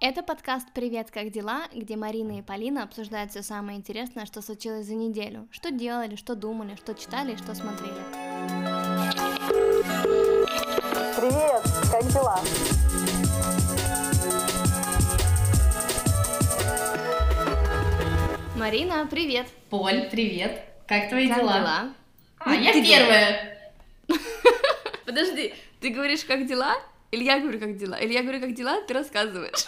Это подкаст «Привет, как дела?», где Марина и Полина обсуждают все самое интересное, что случилось за неделю, что делали, что думали, что читали и что смотрели. Привет, как дела? Марина, привет! Поль, привет! Как твои Как дела? дела? А, Ну, я ты первая! Подожди, ты говоришь, как дела? Или я говорю, как дела? Или я говорю, как дела, ты рассказываешь?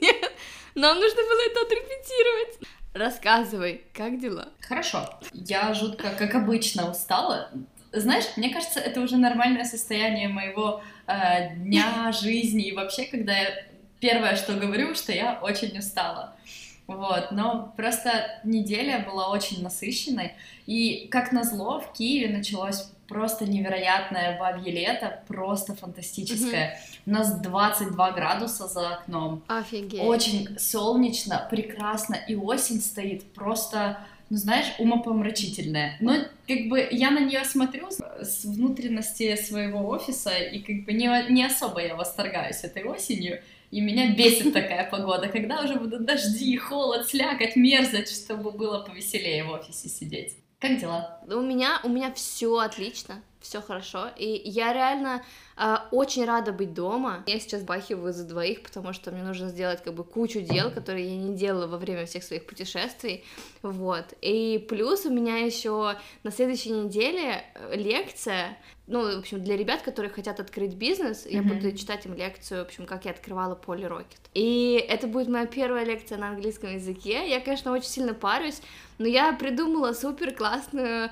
Нет, нам нужно было это отрепетировать. Рассказывай, как дела? Хорошо. Я жутко, как обычно, устала. Знаешь, мне кажется, это уже нормальное состояние моего э, дня, жизни и вообще, когда я первое, что говорю, что я очень устала. Вот, но просто неделя была очень насыщенной, и, как назло, в Киеве началось просто невероятное бабье лето, просто фантастическое. У нас 22 градуса за окном, Офигеть. Очень солнечно, прекрасно, и осень стоит просто, ну знаешь, умопомрачительная. Но как бы я на нее смотрю с- с внутренности своего офиса, и как бы не, не особо я восторгаюсь этой осенью. И меня бесит такая погода, когда уже будут дожди, холод, слякоть, мерзость, чтобы было повеселее в офисе сидеть. Как дела? У меня, у меня все отлично, все хорошо, и я реально а, очень рада быть дома. Я сейчас бахиваю за двоих, потому что мне нужно сделать как бы кучу дел, которые я не делала во время всех своих путешествий, вот. И плюс у меня еще на следующей неделе э, лекция, ну, в общем, для ребят, которые хотят открыть бизнес, я Мгм. буду читать им лекцию, в общем, как я открывала Поли Рокет. И это будет моя первая лекция на английском языке. Я, конечно, очень сильно парюсь, но я придумала супер классную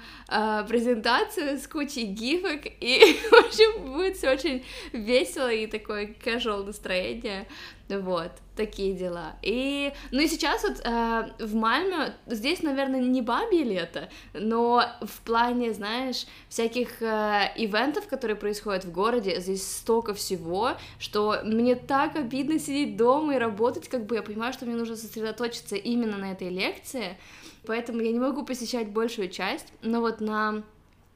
презентацию с кучей гифок, и, в общем, будет все очень весело и такое casual настроение. Вот, такие дела. И, ну и сейчас вот э, в Мальме, здесь, наверное, не бабье лето, но в плане, знаешь, всяких э, ивентов, которые происходят в городе, здесь столько всего, что мне так обидно сидеть дома и работать, как бы я понимаю, что мне нужно сосредоточиться именно на этой лекции, поэтому я не могу посещать большую часть, но вот на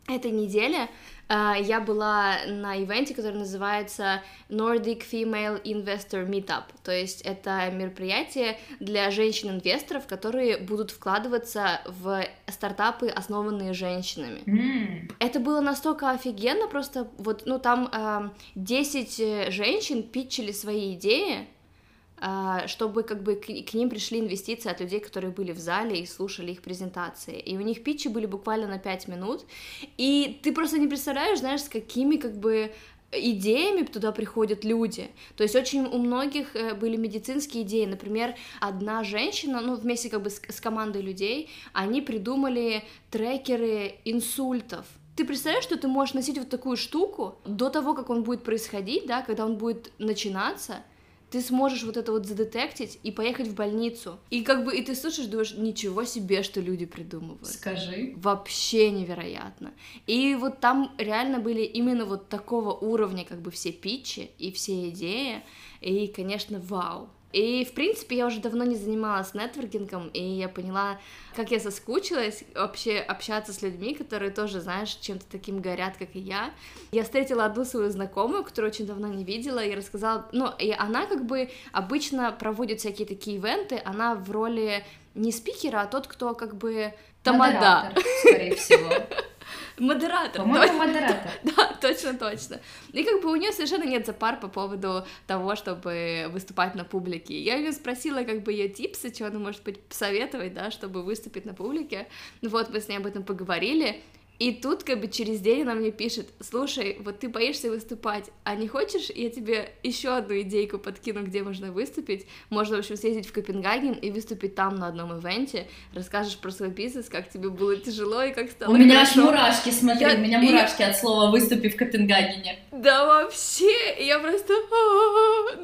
этой неделе э, я была на ивенте, который называется Nordic Female Investor Meetup, то есть это мероприятие для женщин-инвесторов, которые будут вкладываться в стартапы, основанные женщинами. М, Это было настолько офигенно, просто вот, ну, там э, 10 э, женщин питчили свои идеи, чтобы как бы к, к ним пришли инвестиции от людей, которые были в зале и слушали их презентации. И у них питчи были буквально на 5 минут, и ты просто не представляешь, знаешь, с какими как бы идеями туда приходят люди. То есть очень у многих э, были медицинские идеи. Например, одна женщина, ну, вместе как бы с, с командой людей, они придумали трекеры инсультов. Ты представляешь, что ты можешь носить вот такую штуку до того, как он будет происходить, да, когда он будет начинаться, ты сможешь вот это вот задетектить и поехать в больницу. И как бы, и ты слушаешь, думаешь, ничего себе, что люди придумывают Скажи. вообще невероятно. И вот там реально были именно вот такого уровня как бы все питчи и все идеи, и, конечно, вау. И, в принципе, я уже давно не занималась нетворкингом, и я поняла, как я соскучилась вообще общаться с людьми, которые тоже, знаешь, чем-то таким горят, как и я. Я встретила одну свою знакомую, которую очень давно не видела, и рассказала, ну, и она как бы обычно проводит всякие такие ивенты, она в роли не спикера, а тот, кто как бы тамада. Модератор, скорее всего. Модератор, По-моему, модератор. да, точно, точно. И как бы у нее совершенно нет запар по поводу того, чтобы выступать на публике. Я ее спросила, как бы ее типсы, что она может быть посоветовать, да, чтобы выступить на публике. Ну Вот мы с ней об этом поговорили. И тут как бы через день она мне пишет, слушай, вот ты боишься выступать, а не хочешь, я тебе еще одну идейку подкину, где можно выступить. Можно, в общем, съездить в Копенгаген и выступить там на одном ивенте, расскажешь про свой бизнес, как тебе было тяжело и как стало У меня аж хорошо. мурашки, смотри, Я- у меня мурашки от слова «выступи в Копенгагене». Да вообще, я просто...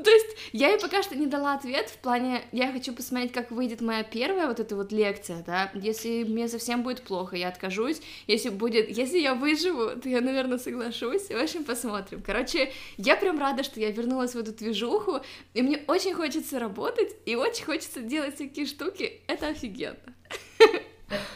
То есть я ей пока что не дала ответ в плане, я хочу посмотреть, как выйдет моя первая вот эта вот лекция, да, если мне совсем будет плохо, я откажусь, если будет, если я выживу, то я, наверное, соглашусь, в общем, посмотрим. Короче, я прям рада, что я вернулась в эту движуху, и мне очень хочется работать, и очень хочется делать всякие штуки, это офигенно.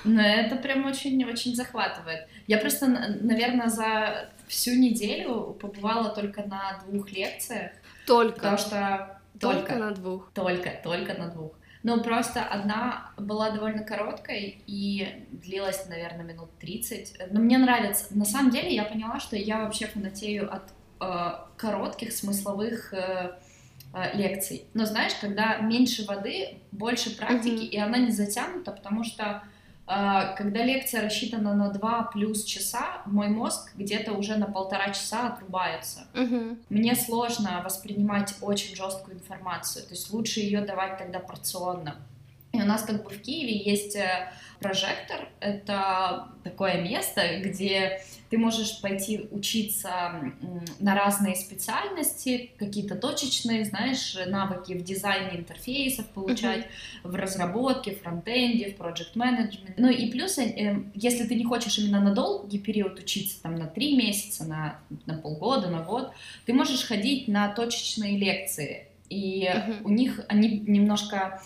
Ну, это прям очень-очень захватывает. Я просто, наверное, за всю неделю побывала только на двух лекциях, Только. потому что Только, на двух. Только, только на двух. Ну, просто одна была довольно короткой и длилась, наверное, минут 30. Но мне нравится. На самом деле я поняла, что я вообще фанатею от э, коротких смысловых э, э, лекций. Но знаешь, когда меньше воды, больше практики, mm-hmm. и она не затянута, потому что когда лекция рассчитана на 2 плюс часа, мой мозг где-то уже на полтора часа отрубается. Угу. Мне сложно воспринимать очень жесткую информацию, то есть лучше ее давать тогда порционно. И у нас как бы в Киеве есть э, прожектор. Это такое место, где ты можешь пойти учиться на разные специальности, какие-то точечные, знаешь, навыки в дизайне интерфейсов получать, mm-hmm. в разработке, в фронтенде, в проект менеджменте. Ну и плюс, э, если ты не хочешь именно на долгий период учиться, там на три месяца, на, на полгода, на год, ты можешь ходить на точечные лекции. И mm-hmm. у них они немножко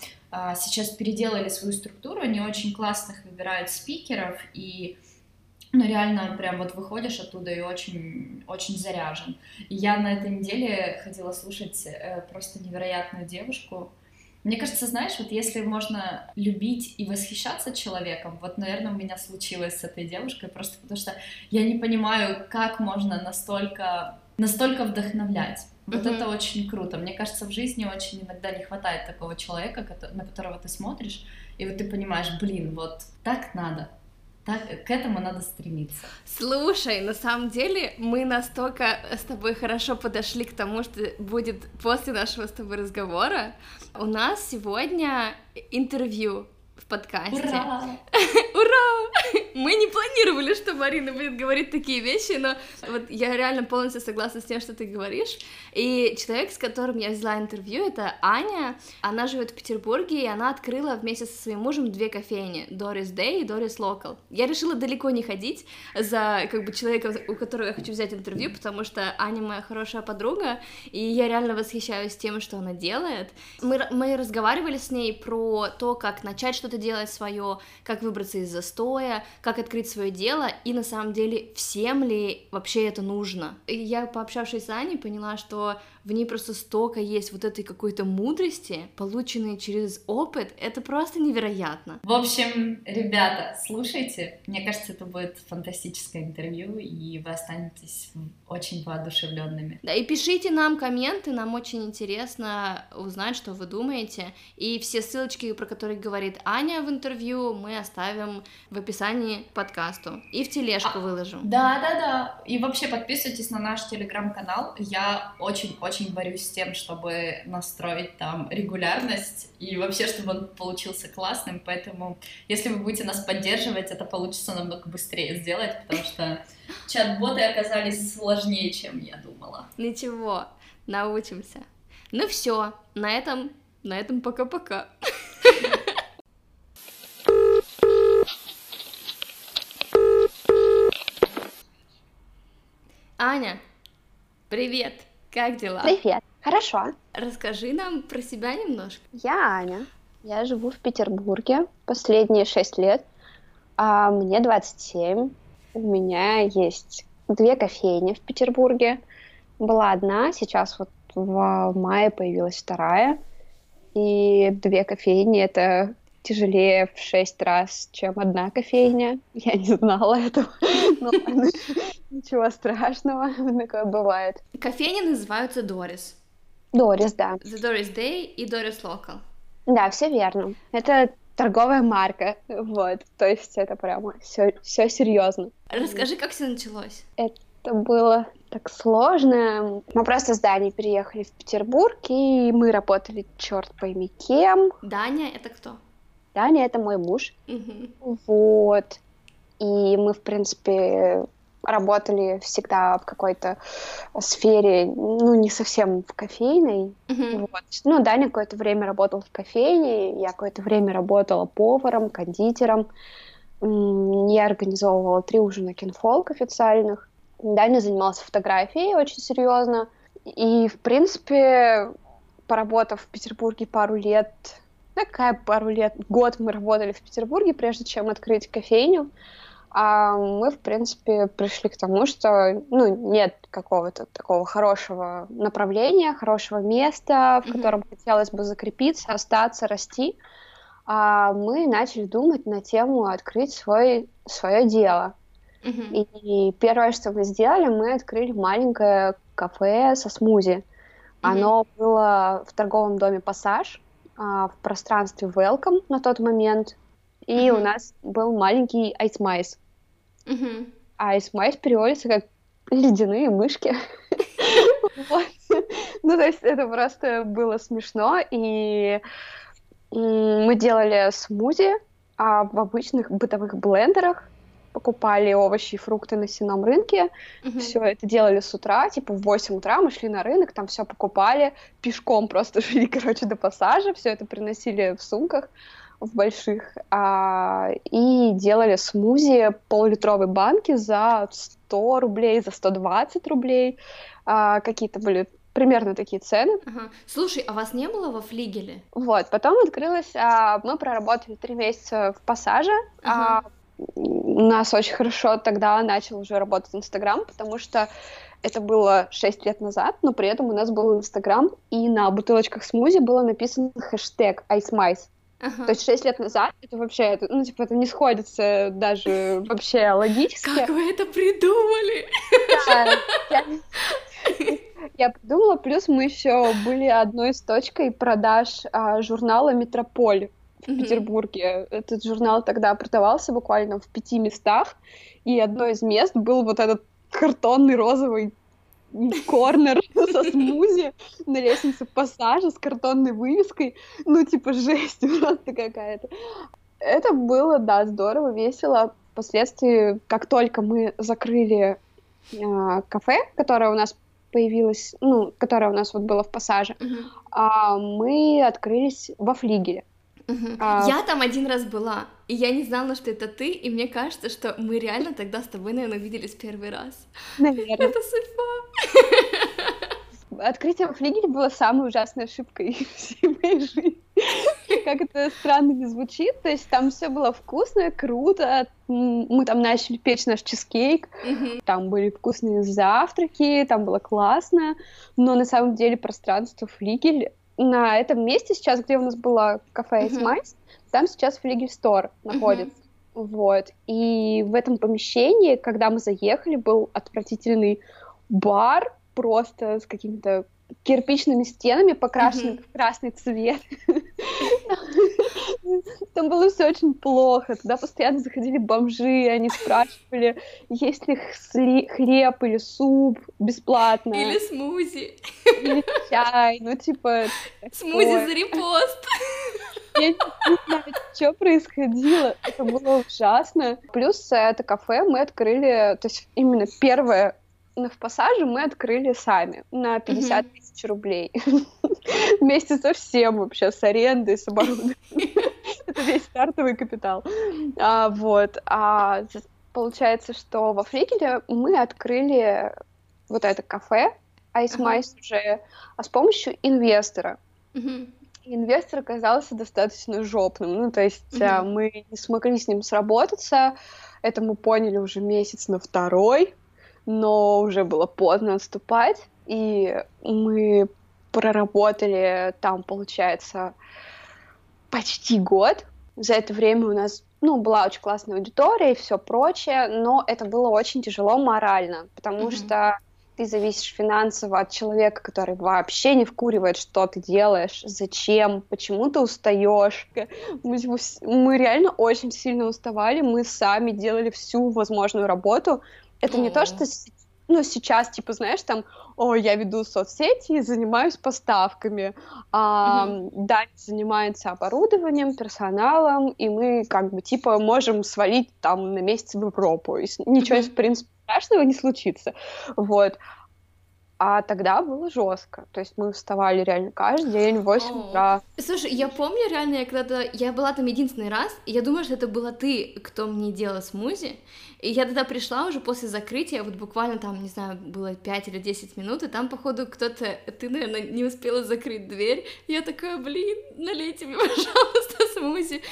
сейчас переделали свою структуру, они очень классных выбирают спикеров, и ну, реально, прям вот выходишь оттуда и очень, очень заряжен. И я на этой неделе ходила слушать э, просто невероятную девушку. Мне кажется, знаешь, вот если можно любить и восхищаться человеком, вот, наверное, у меня случилось с этой девушкой, просто потому что я не понимаю, как можно настолько, настолько вдохновлять. Вот mm-hmm. это очень круто. Мне кажется, в жизни очень иногда не хватает такого человека, на которого ты смотришь, и вот ты понимаешь, блин, вот так надо. Так, к этому надо стремиться. Слушай, на самом деле мы настолько с тобой хорошо подошли к тому, что будет после нашего с тобой разговора. У нас сегодня интервью в подкасте. Ура! Ура! Мы не планировали, что Марина будет говорить такие вещи, но вот я реально полностью согласна с тем, что ты говоришь. И человек, с которым я взяла интервью, это Аня. Она живет в Петербурге, и она открыла вместе со своим мужем две кофейни, Doris Day и Doris Local. Я решила далеко не ходить за как бы человека, у которого я хочу взять интервью, потому что Аня моя хорошая подруга, и я реально восхищаюсь тем, что она делает. Мы, мы разговаривали с ней про то, как начать что-то делать свое, как выбраться из застоя, как открыть свое дело, и на самом деле всем ли вообще это нужно. И я, пообщавшись с Аней, поняла, что в ней просто столько есть вот этой какой-то мудрости, полученной через опыт, это просто невероятно. В общем, ребята, слушайте, мне кажется, это будет фантастическое интервью, и вы останетесь очень воодушевленными. Да, и пишите нам комменты, нам очень интересно узнать, что вы думаете, и все ссылочки, про которые говорит Аня в интервью, мы оставим в описании к подкасту, и в тележку а, выложим. Да, да, да, и вообще подписывайтесь на наш телеграм-канал, я очень-очень очень борюсь с тем, чтобы настроить там регулярность и вообще, чтобы он получился классным, поэтому если вы будете нас поддерживать, это получится намного быстрее сделать, потому что чат-боты оказались сложнее, чем я думала. Ничего, научимся. Ну все, на этом, на этом пока-пока. Аня, привет! Как дела? Привет. Хорошо. Расскажи нам про себя немножко. Я Аня. Я живу в Петербурге последние шесть лет. А мне 27. У меня есть две кофейни в Петербурге. Была одна, сейчас вот в мае появилась вторая. И две кофейни — это тяжелее в шесть раз, чем одна кофейня. Я не знала этого. Но ничего страшного, такое бывает. Кофейни называются Дорис. Дорис, да. The Doris Day и Doris Local. Да, все верно. Это торговая марка, вот, то есть это прямо все, все серьезно. Расскажи, как все началось? Это было так сложно. Мы просто с Даней переехали в Петербург, и мы работали черт пойми кем. Даня — это кто? Даня — это мой муж. Угу. Вот. И мы, в принципе, работали всегда в какой-то сфере, ну, не совсем в кофейной. Mm-hmm. Вот. Ну, Даня какое-то время работал в кофейне, я какое-то время работала поваром, кондитером. Я организовывала три ужина кинфолк официальных. Даня занимался фотографией очень серьезно. И, в принципе, поработав в Петербурге пару лет, такая пару лет, год мы работали в Петербурге, прежде чем открыть кофейню, а мы, в принципе, пришли к тому, что ну, нет какого-то такого хорошего направления, хорошего места, в mm-hmm. котором хотелось бы закрепиться, остаться, расти. А мы начали думать на тему открыть свой, свое дело. Mm-hmm. И, и первое, что мы сделали, мы открыли маленькое кафе со смузи. Mm-hmm. Оно было в торговом доме «Пассаж», а, в пространстве Welcome на тот момент. И mm-hmm. у нас был маленький Ice Mice. Mm-hmm. А Ice Mice переводится как ледяные мышки. Ну, то есть это просто было смешно, и мы делали смузи а в обычных бытовых блендерах, покупали овощи и фрукты на Сенном рынке. Mm-hmm. Все это делали с утра, типа в 8 утра мы шли на рынок, там все покупали, пешком просто шли, короче, до пассажа, все это приносили в сумках в больших, а, и делали смузи полулитровой банки за 100 рублей, за 120 рублей. А, какие-то были примерно такие цены. Ага. Слушай, а вас не было во флигеле? Вот, потом открылось, а, мы проработали три месяца в пассаже, ага. а, у нас очень хорошо тогда начал уже работать Инстаграм, потому что это было 6 лет назад, но при этом у нас был Инстаграм, и на бутылочках смузи было написано хэштег iSmice. Ага. То есть 6 лет назад это вообще, это, ну, типа, это не сходится даже вообще логически. Как вы это придумали? Да, я, я придумала, плюс мы еще были одной из точкой продаж а, журнала «Метрополь» в. Петербурге. Этот журнал тогда продавался буквально в пяти местах, и одно из мест был вот этот картонный розовый корнер со смузи на лестнице пассажа с картонной вывеской. Ну, типа, жесть просто какая-то. Это было, да, здорово, весело. Впоследствии, как только мы закрыли э, кафе, которое у нас появилось, ну, которое у нас вот было в пассаже, uh-huh. а, мы открылись во флигеле. Угу. А... Я там один раз была, и я не знала, что это ты, и мне кажется, что мы реально тогда с тобой, наверное, виделись первый раз. Наверное. Это судьба. Открытие в флигеле было самой ужасной ошибкой всей моей жизни. Как это странно не звучит, то есть там все было вкусно, круто, мы там начали печь наш чизкейк, там были вкусные завтраки, там было классно, но на самом деле пространство флигель на этом месте сейчас, где у нас было кафе It's uh-huh. там сейчас Флигель Стор находится. Вот. И в этом помещении, когда мы заехали, был отвратительный бар, просто с какими-то кирпичными стенами, покрашенными в красный цвет. Там было все очень плохо. Туда постоянно заходили бомжи, они спрашивали, есть ли хлеб или суп бесплатно. Или смузи. Или чай, ну типа... Смузи за репост. Я не знаю, что происходило. Это было ужасно. Плюс это кафе мы открыли, то есть именно первое но в пассаже мы открыли сами на 50 mm-hmm. тысяч рублей. Вместе со всем вообще, с арендой, с оборудованием. Это весь стартовый капитал. А, вот. А получается, что во Фликеле мы открыли вот это кафе Ice Mice уже а с помощью инвестора. Инвестор оказался достаточно жопным. Ну, то есть mm-hmm. мы не смогли с ним сработаться. Это мы поняли уже месяц на второй но уже было поздно отступать, и мы проработали там, получается, почти год. За это время у нас ну, была очень классная аудитория и все прочее, но это было очень тяжело морально, потому mm-hmm. что ты зависишь финансово от человека, который вообще не вкуривает, что ты делаешь, зачем, почему ты устаешь. Мы, мы реально очень сильно уставали, мы сами делали всю возможную работу, это не то, что ну, сейчас, типа, знаешь, там, о, я веду соцсети и занимаюсь поставками, а mm-hmm. Даня занимается оборудованием, персоналом, и мы, как бы, типа, можем свалить там на месяц в Европу, и ничего, mm-hmm. в принципе, страшного не случится, вот. А тогда было жестко. То есть мы вставали реально каждый день в 8 утра. Слушай, я помню реально, я когда-то... Я была там единственный раз, и я думаю, что это была ты, кто мне делал смузи. И я тогда пришла уже после закрытия, вот буквально там, не знаю, было 5 или 10 минут, и там, походу, кто-то... Ты, наверное, не успела закрыть дверь. Я такая, блин, налейте мне, пожалуйста, смузи.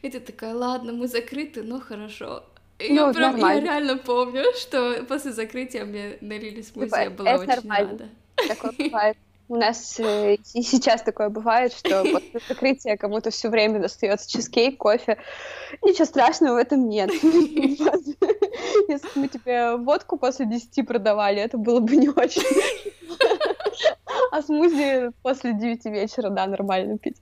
И ты такая, ладно, мы закрыты, но хорошо. Я, Ну, прям, я реально помню, что после закрытия мне налили смузи, Типа, я была это очень нормально. рада. Такое бывает. У нас э, и сейчас такое бывает, что после закрытия кому-то все время достается чизкейк, кофе. Ничего страшного в этом нет. Если бы мы тебе водку после 10 продавали, это было бы не очень. А смузи после 9 вечера, да, нормально пить.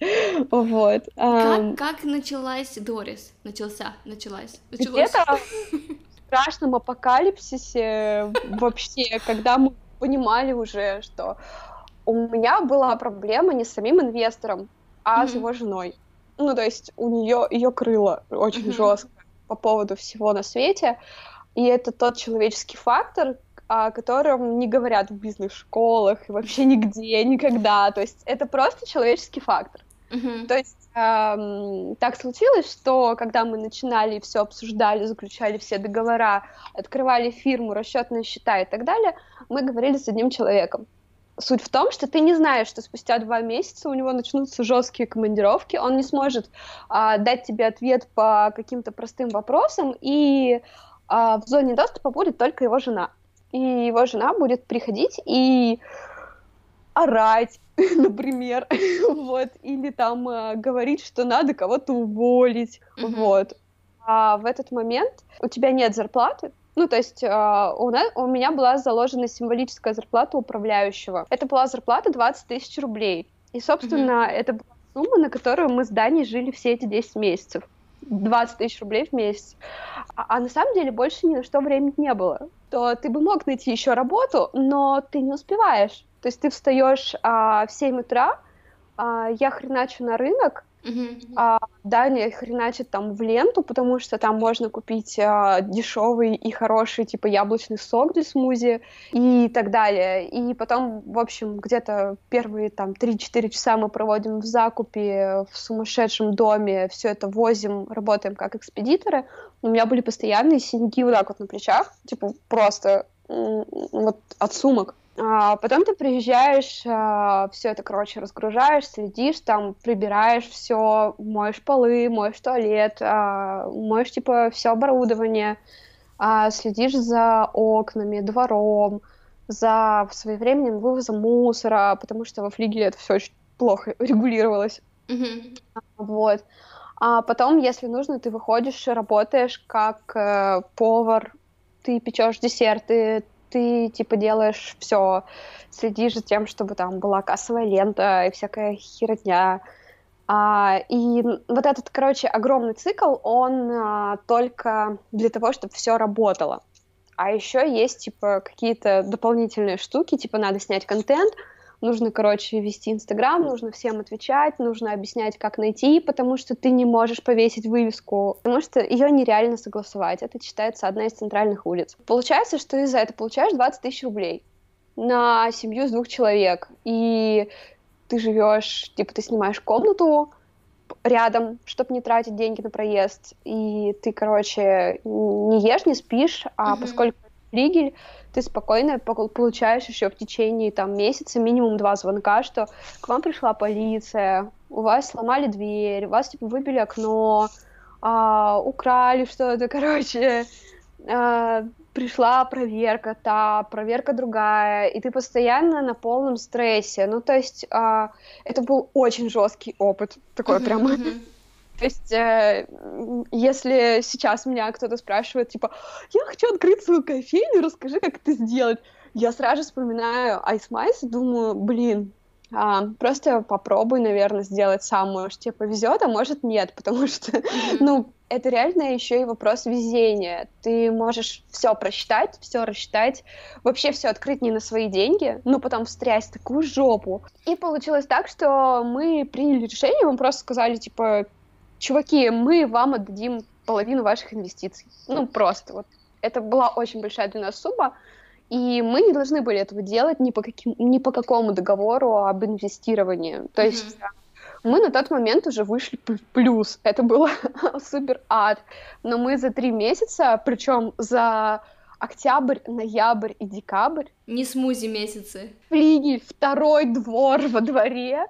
Вот. Как, как началась Дорис? Начался, началась. началось. Где-то в страшном апокалипсисе вообще, когда мы понимали уже, что у меня была проблема не с самим инвестором, а с его женой. Ну, то есть у нее ее крыло очень жестко по поводу всего на свете. И это тот человеческий фактор, о котором не говорят в бизнес-школах и вообще нигде, никогда. То есть это просто человеческий фактор. Мгм. То есть эм, так случилось, что когда мы начинали все обсуждали, заключали все договора, открывали фирму, расчетные счета и так далее, мы говорили с одним человеком. Суть в том, что ты не знаешь, что спустя два месяца у него начнутся жесткие командировки, он не сможет а, дать тебе ответ по каким-то простым вопросам, и а, в зоне доступа будет только его жена. И его жена будет приходить и орать, например, вот, или там э, говорить, что надо кого-то уволить, Мгм. вот. А в этот момент у тебя нет зарплаты, ну, то есть э, у, на- у меня была заложена символическая зарплата управляющего. Это была зарплата 20 тысяч рублей. И, собственно, это была сумма, на которую мы с Даней жили все эти 10 месяцев. 20 тысяч рублей в месяц. А, а на самом деле больше ни на что времени не было. То ты бы мог найти еще работу, но ты не успеваешь. То есть ты встаешь а, в 7 утра, а, я хреначу на рынок, Мгм. а Даня хреначит там в ленту, потому что там можно купить дешевый и хороший, типа, яблочный сок для смузи и так далее. И потом, в общем, где-то первые там 3-4 часа мы проводим в закупе, в сумасшедшем доме, все это возим, работаем как экспедиторы. У меня были постоянные синяки вот так вот на плечах, типа, просто вот от сумок. А потом ты приезжаешь, все это, короче, разгружаешь, следишь, там прибираешь все, моешь полы, моешь туалет, а, моешь, типа, все оборудование, а, следишь за окнами, двором, за своевременным вывозом мусора, потому что во флигеле это все очень плохо регулировалось. Мгм. Вот. А потом, если нужно, ты выходишь, работаешь как э, повар, ты печешь десерты, ты типа делаешь все, следишь за тем, чтобы там была кассовая лента и всякая херня. А, и вот этот, короче, огромный цикл, он а, только для того, чтобы все работало. А еще есть, типа, какие-то дополнительные штуки, типа, надо снять контент, нужно, короче, вести Инстаграм, нужно всем отвечать, нужно объяснять, как найти, потому что ты не можешь повесить вывеску, потому что ее нереально согласовать. Это считается одна из центральных улиц. Получается, что ты за это получаешь 20 тысяч рублей на семью с двух человек. И ты живешь, типа, ты снимаешь комнату рядом, чтобы не тратить деньги на проезд. И ты, короче, не ешь, не спишь, а Мгм. поскольку флигель, ты спокойно пол- получаешь еще в течение там месяца минимум два звонка, что к вам пришла полиция, у вас сломали дверь, у вас типа выбили окно, а, украли что-то, короче, а, пришла проверка, та проверка другая, и ты постоянно на полном стрессе. Ну, то есть а, это был очень жесткий опыт, такой прям. То есть, э, если сейчас меня кто-то спрашивает, типа, я хочу открыть свою кофейню, расскажи, как это сделать, я сразу же вспоминаю Ice Mice и думаю, блин, а, просто попробуй, наверное, сделать сам, может, тебе повезет, а может, нет, потому что, ну, это реально еще и вопрос везения. Ты можешь все просчитать, все рассчитать, вообще все открыть не на свои деньги, но потом встрясть в такую жопу. И получилось так, что мы приняли решение, мы просто сказали, типа, чуваки, мы вам отдадим половину ваших инвестиций. Ну, просто вот. Это была очень большая для нас сумма, и мы не должны были этого делать ни по, каким, ни по какому договору об инвестировании. То есть мы на тот момент уже вышли в плюс. Это было супер ад. Но мы за три месяца, причем за октябрь, ноябрь и декабрь, Не смузи месяцы. флигель, второй двор во дворе,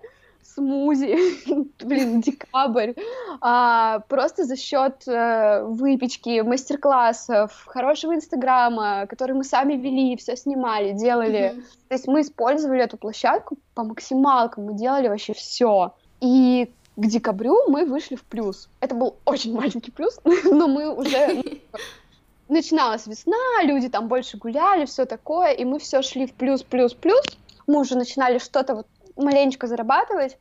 смузи, блин, декабрь, а, просто за счет а, выпечки, мастер-классов, хорошего инстаграма, который мы сами вели, все снимали, делали. Mm-hmm. То есть мы использовали эту площадку по максималкам, мы делали вообще все. И к декабрю мы вышли в плюс. Это был очень маленький плюс, но мы уже начиналась весна, люди там больше гуляли, все такое, и мы все шли в плюс, плюс, плюс. Мы уже начинали что-то вот маленечко зарабатывать,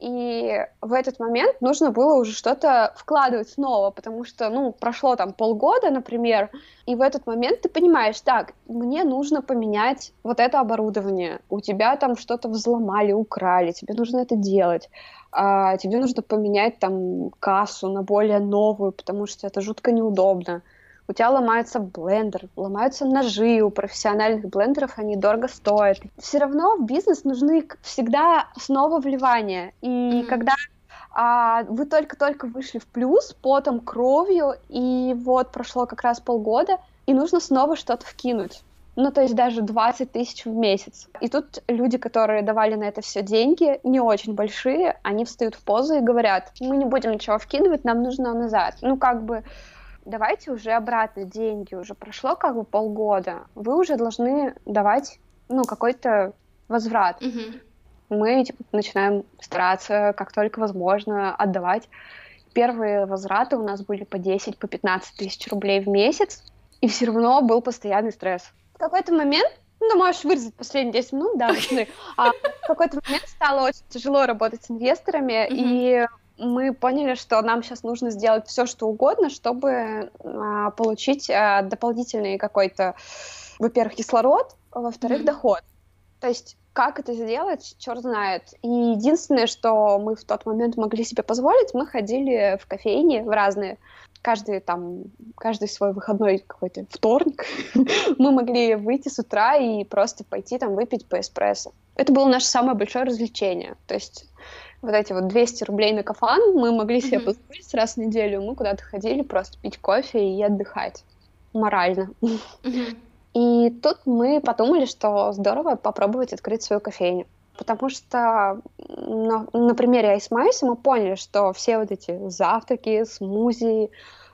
и в этот момент нужно было уже что-то вкладывать снова, потому что, ну, прошло там полгода, например, и в этот момент ты понимаешь, так, мне нужно поменять вот это оборудование, у тебя там что-то взломали, украли, тебе нужно это делать, а тебе нужно поменять там кассу на более новую, потому что это жутко неудобно у тебя ломается блендер, ломаются ножи у профессиональных блендеров, они дорого стоят. Все равно в бизнес нужны всегда снова вливания. И mm-hmm. когда а, вы только-только вышли в плюс, потом кровью, и вот прошло как раз полгода, и нужно снова что-то вкинуть. Ну, то есть даже 20 тысяч в месяц. И тут люди, которые давали на это все деньги, не очень большие, они встают в позу и говорят, мы не будем ничего вкидывать, нам нужно назад. Ну, как бы давайте уже обратно деньги, уже прошло как бы полгода, вы уже должны давать, ну, какой-то возврат. Mm-hmm. Мы типа, начинаем стараться, как только возможно, отдавать. Первые возвраты у нас были по 10, по 15 тысяч рублей в месяц, и все равно был постоянный стресс. В какой-то момент ну, можешь вырезать последние 10 минут, да, А в какой-то момент стало очень тяжело работать с инвесторами, mm-hmm. и мы поняли, что нам сейчас нужно сделать все, что угодно, чтобы а, получить а, дополнительный какой-то, во-первых, кислород, во-вторых, mm-hmm. доход. То есть как это сделать, черт знает. И единственное, что мы в тот момент могли себе позволить, мы ходили в кофейни в разные, каждый там, каждый свой выходной какой-то вторник, мы могли выйти с утра и просто пойти там выпить по эспрессо. Это было наше самое большое развлечение. То есть вот эти вот 200 рублей на кафан мы могли себе mm-hmm. позволить раз в неделю. Мы куда-то ходили просто пить кофе и отдыхать морально. Mm-hmm. И тут мы подумали, что здорово попробовать открыть свою кофейню. Потому что на, на примере Айсмайса мы поняли, что все вот эти завтраки, смузи,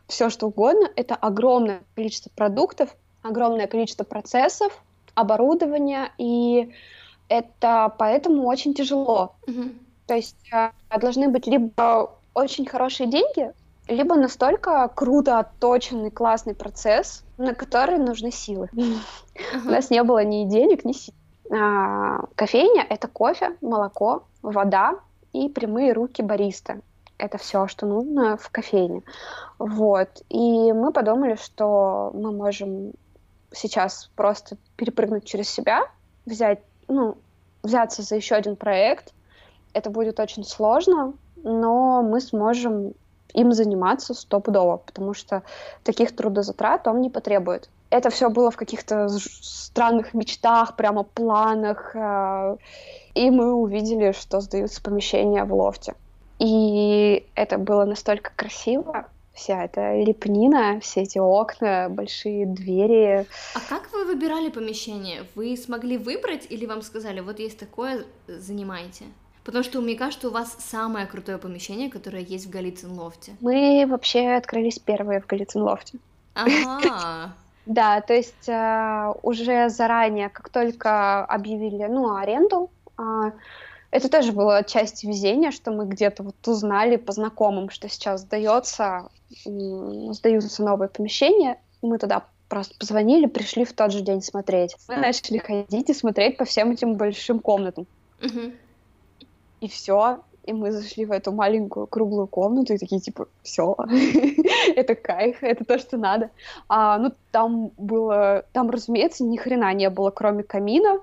все что угодно, это огромное количество продуктов, огромное количество процессов, оборудования, и это поэтому очень тяжело. Mm-hmm. То есть э, должны быть либо очень хорошие деньги, либо настолько круто отточенный классный процесс, на который нужны силы. У нас не было ни денег, ни сил. А, кофейня — это кофе, молоко, вода и прямые руки бариста. Это все, что нужно в кофейне. Вот. И мы подумали, что мы можем сейчас просто перепрыгнуть через себя, взять, ну, взяться за еще один проект, это будет очень сложно, но мы сможем им заниматься стопудово, потому что таких трудозатрат он не потребует. Это все было в каких-то странных мечтах, прямо планах, э, и мы увидели, что сдаются помещения в лофте. И это было настолько красиво, вся эта лепнина, все эти окна, большие двери. А как вы выбирали помещение? Вы смогли выбрать или вам сказали, вот есть такое, занимайте? Потому что мне кажется, у вас самое крутое помещение, которое есть в Голицын лофте. Мы вообще открылись первые в Голицын лофте. Ага. Да, то есть э, уже заранее, как только объявили, ну, аренду, э, это тоже было часть везения, что мы где-то вот узнали по знакомым, что сейчас сдается, сдаются новые помещения, мы туда просто позвонили, пришли в тот же день смотреть. Мы начали ходить и смотреть по всем этим большим комнатам. Угу и все. И мы зашли в эту маленькую круглую комнату и такие, типа, все, это кайф, это то, что надо. А, ну, там было, там, разумеется, ни хрена не было, кроме камина,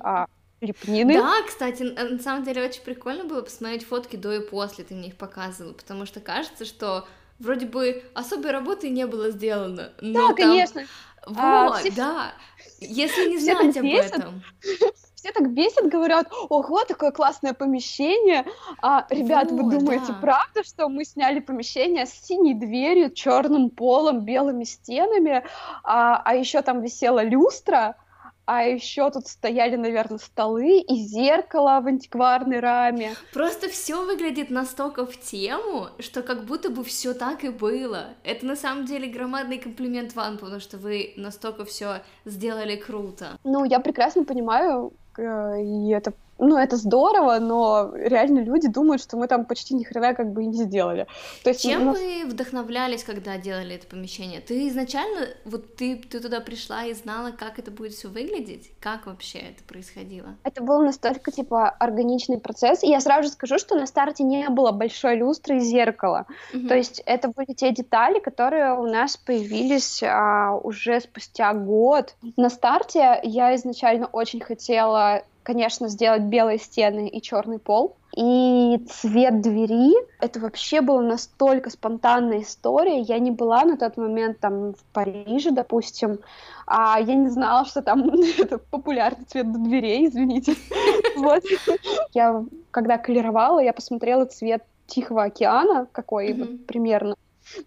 а, лепнины. Да, кстати, на самом деле очень прикольно было посмотреть фотки до и после, ты мне их показывала, потому что кажется, что вроде бы особой работы не было сделано. Но да, там... конечно. Вот, а, все... да. Если не знать об этом все так бесит, говорят, ого, такое классное помещение. А, ребят, вот, вы думаете, да. правда, что мы сняли помещение с синей дверью, черным полом, белыми стенами, а, а еще там висела люстра, а еще тут стояли, наверное, столы и зеркало в антикварной раме. Просто все выглядит настолько в тему, что как будто бы все так и было. Это на самом деле громадный комплимент вам, потому что вы настолько все сделали круто. Ну, я прекрасно понимаю, и это ну, это здорово, но реально люди думают, что мы там почти ни хрена как бы и не сделали. То есть, Чем нас... вы вдохновлялись, когда делали это помещение? Ты изначально, вот ты, ты туда пришла и знала, как это будет все выглядеть? Как вообще это происходило? Это был настолько, типа, органичный процесс. И я сразу же скажу, что на старте не было большой люстры и зеркала. Угу. То есть это были те детали, которые у нас появились а, уже спустя год. На старте я изначально очень хотела конечно, сделать белые стены и черный пол. И цвет двери, это вообще была настолько спонтанная история. Я не была на тот момент там в Париже, допустим, а я не знала, что там это популярный цвет дверей, извините. Вот. Я, когда колеровала, я посмотрела цвет Тихого океана, какой примерно,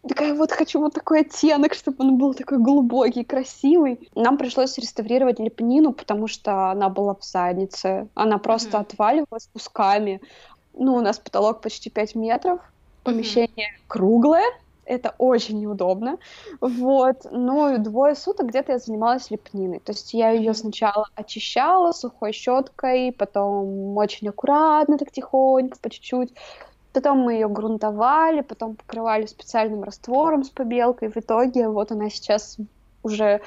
такая вот хочу вот такой оттенок, чтобы он был такой глубокий, красивый. Нам пришлось реставрировать лепнину, потому что она была в заднице. Она просто mm-hmm. отваливалась кусками. Ну, у нас потолок почти 5 метров, помещение mm-hmm. круглое, это очень неудобно. Вот. Ну, двое суток где-то я занималась лепниной. То есть я ее сначала очищала сухой щеткой, потом очень аккуратно, так тихонько, по чуть-чуть Потом мы ее грунтовали, потом покрывали специальным раствором с побелкой. В итоге вот она сейчас уже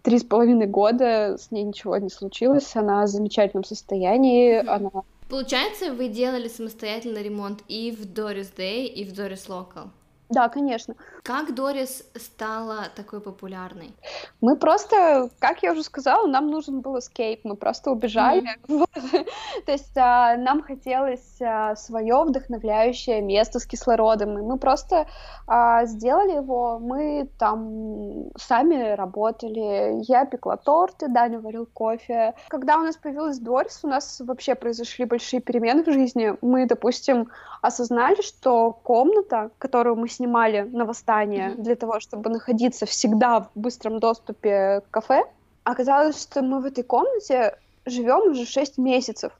три с половиной года, с ней ничего не случилось, она в замечательном состоянии, она... Получается, вы делали самостоятельно ремонт и в Doris Day, и в Doris Local? Да, конечно. Как Дорис стала такой популярной? Мы просто, как я уже сказала, нам нужен был escape, мы просто убежали. Mm-hmm. То есть а, нам хотелось а, свое вдохновляющее место с кислородом, и мы просто а, сделали его. Мы там сами работали, я пекла торты, Даня варил кофе. Когда у нас появилась Дорис, у нас вообще произошли большие перемены в жизни. Мы, допустим, осознали, что комната, которую мы снимали на восстание mm-hmm. для того, чтобы находиться всегда в быстром доступе к кафе, оказалось, что мы в этой комнате живем уже 6 месяцев.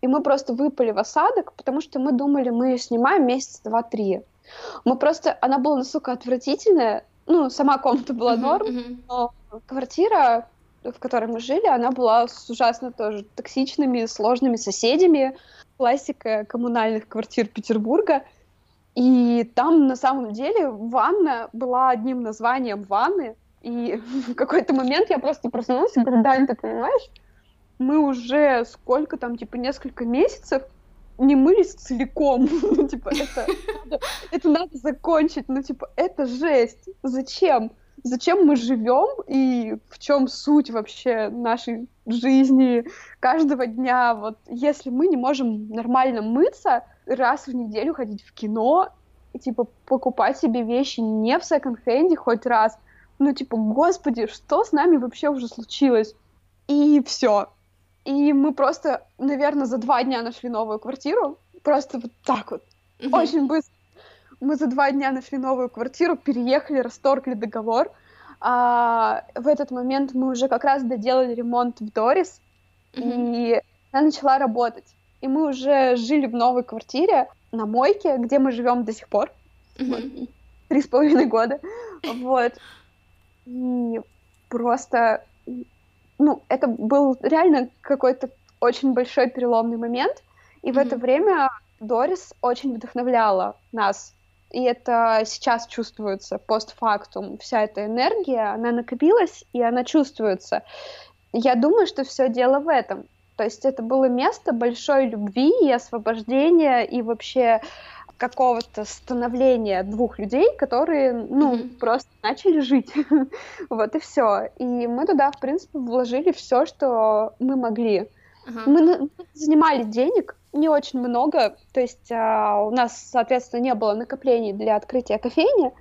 И мы просто выпали в осадок, потому что мы думали, мы ее снимаем месяц, два, три. Мы просто, она была настолько отвратительная, ну, сама комната была норм, uh-huh, но квартира, в которой мы жили, она была с ужасно тоже токсичными, сложными соседями, классика коммунальных квартир Петербурга. И там на самом деле ванна была одним названием ванны. И в какой-то момент я просто проснулась и говорю, Дань, ты понимаешь, мы уже сколько там, типа, несколько месяцев не мылись целиком. ну, типа, это, это надо закончить. Ну, типа, это жесть. Зачем? Зачем мы живем и в чем суть вообще нашей жизни каждого дня? Вот если мы не можем нормально мыться, раз в неделю ходить в кино, и, типа, покупать себе вещи не в секонд-хенде хоть раз, ну, типа, господи, что с нами вообще уже случилось? И все. И мы просто, наверное, за два дня нашли новую квартиру. Просто вот так вот. Mm-hmm. Очень быстро. Мы за два дня нашли новую квартиру, переехали, расторгли договор. А, в этот момент мы уже как раз доделали ремонт в Дорис, mm-hmm. и она начала работать. И мы уже жили в новой квартире на мойке, где мы живем до сих пор. Три с половиной года. Вот. И просто, ну, это был реально какой-то очень большой переломный момент. И mm-hmm. в это время Дорис очень вдохновляла нас и это сейчас чувствуется постфактум. Вся эта энергия, она накопилась, и она чувствуется. Я думаю, что все дело в этом. То есть это было место большой любви и освобождения, и вообще какого-то становления двух людей, которые, ну, mm-hmm. просто начали жить. вот и все. И мы туда, в принципе, вложили все, что мы могли. Uh-huh. Мы занимали денег, не очень много, то есть а, у нас, соответственно, не было накоплений для открытия кофейни,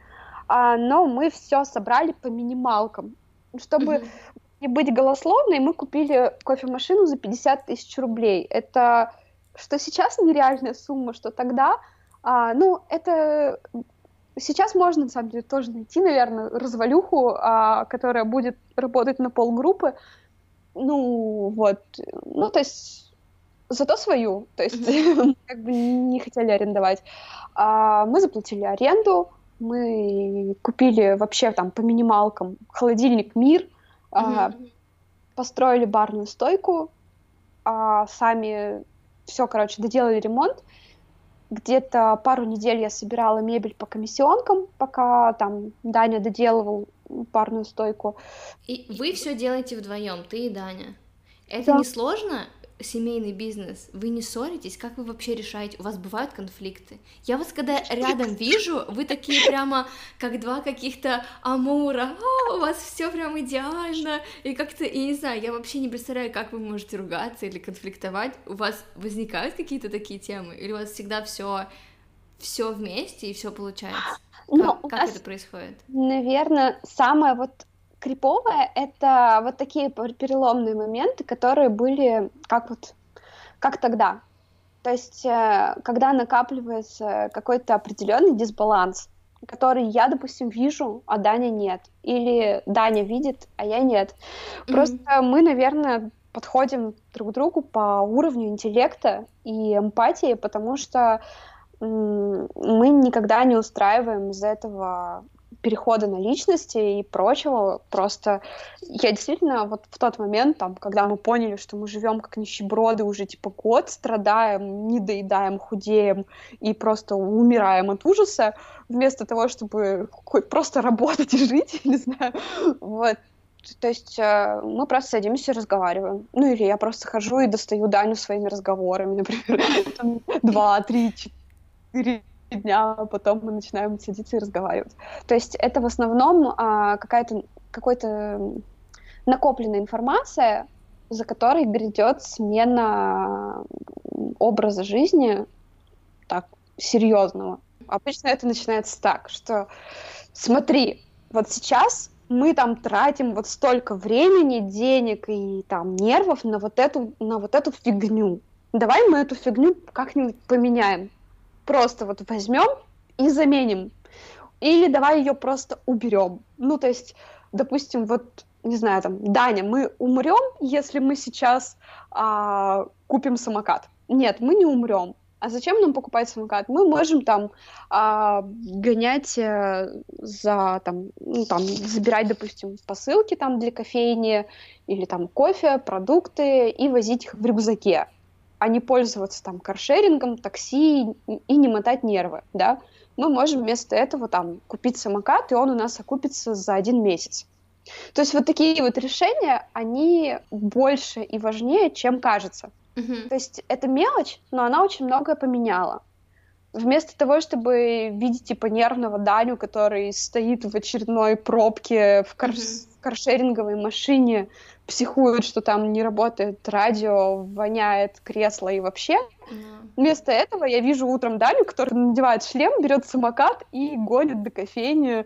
а, но мы все собрали по минималкам. Чтобы mm-hmm. Не быть голословной, мы купили кофемашину за 50 тысяч рублей. Это что сейчас нереальная сумма, что тогда, а, ну, это сейчас можно, на самом деле, тоже найти, наверное, развалюху, а, которая будет работать на полгруппы, Ну, вот, ну, то есть зато свою, то есть как бы не хотели арендовать. А мы заплатили аренду, мы купили вообще там по минималкам холодильник «Мир», а, построили барную стойку, а сами все, короче, доделали ремонт. Где-то пару недель я собирала мебель по комиссионкам, пока там Даня доделывал парную стойку. И вы все делаете вдвоем, ты и Даня. Это да. не сложно? Семейный бизнес, вы не ссоритесь, как вы вообще решаете? У вас бывают конфликты? Я вас когда рядом вижу, вы такие прямо как два каких-то амура, а, у вас все прям идеально, и как-то, я не знаю, я вообще не представляю, как вы можете ругаться или конфликтовать. У вас возникают какие-то такие темы, или у вас всегда все все вместе и все получается? Ну, как, как это происходит? Наверное, самое вот криповое — это вот такие переломные моменты, которые были как вот, как тогда. То есть, э, когда накапливается какой-то определенный дисбаланс, который я, допустим, вижу, а Даня нет. Или Даня видит, а я нет. Mm-hmm. Просто мы, наверное, подходим друг к другу по уровню интеллекта и эмпатии, потому что мы никогда не устраиваем из этого перехода на личности и прочего. Просто я действительно вот в тот момент, там, когда мы поняли, что мы живем как нищеброды уже типа год, страдаем, не доедаем, худеем и просто умираем от ужаса, вместо того, чтобы хоть просто работать и жить, не знаю, вот, то есть э, мы просто садимся и разговариваем. Ну или я просто хожу и достаю Даню своими разговорами, например, два, три, четыре дня, а потом мы начинаем садиться и разговаривать. То есть это в основном а, какая-то какой-то накопленная информация, за которой грядет смена образа жизни так серьезного. Обычно это начинается так, что смотри, вот сейчас мы там тратим вот столько времени, денег и там нервов на вот эту, на вот эту фигню. Давай мы эту фигню как-нибудь поменяем просто вот возьмем и заменим. Или давай ее просто уберем. Ну, то есть, допустим, вот, не знаю, там, Даня, мы умрем, если мы сейчас а, купим самокат. Нет, мы не умрем. А зачем нам покупать самокат? Мы можем там а, гонять а, за там, ну, там, забирать, допустим, посылки там для кофейни или там кофе, продукты и возить их в рюкзаке а не пользоваться там каршерингом, такси и не мотать нервы, да, мы можем вместо этого там купить самокат, и он у нас окупится за один месяц. То есть вот такие вот решения, они больше и важнее, чем кажется. Uh-huh. То есть это мелочь, но она очень многое поменяла. Вместо того, чтобы видеть типа нервного Даню, который стоит в очередной пробке в кар- uh-huh. каршеринговой машине, психует, что там не работает радио, воняет кресло и вообще. Mm. Вместо этого я вижу утром Даню, который надевает шлем, берет самокат и гонит до кофейни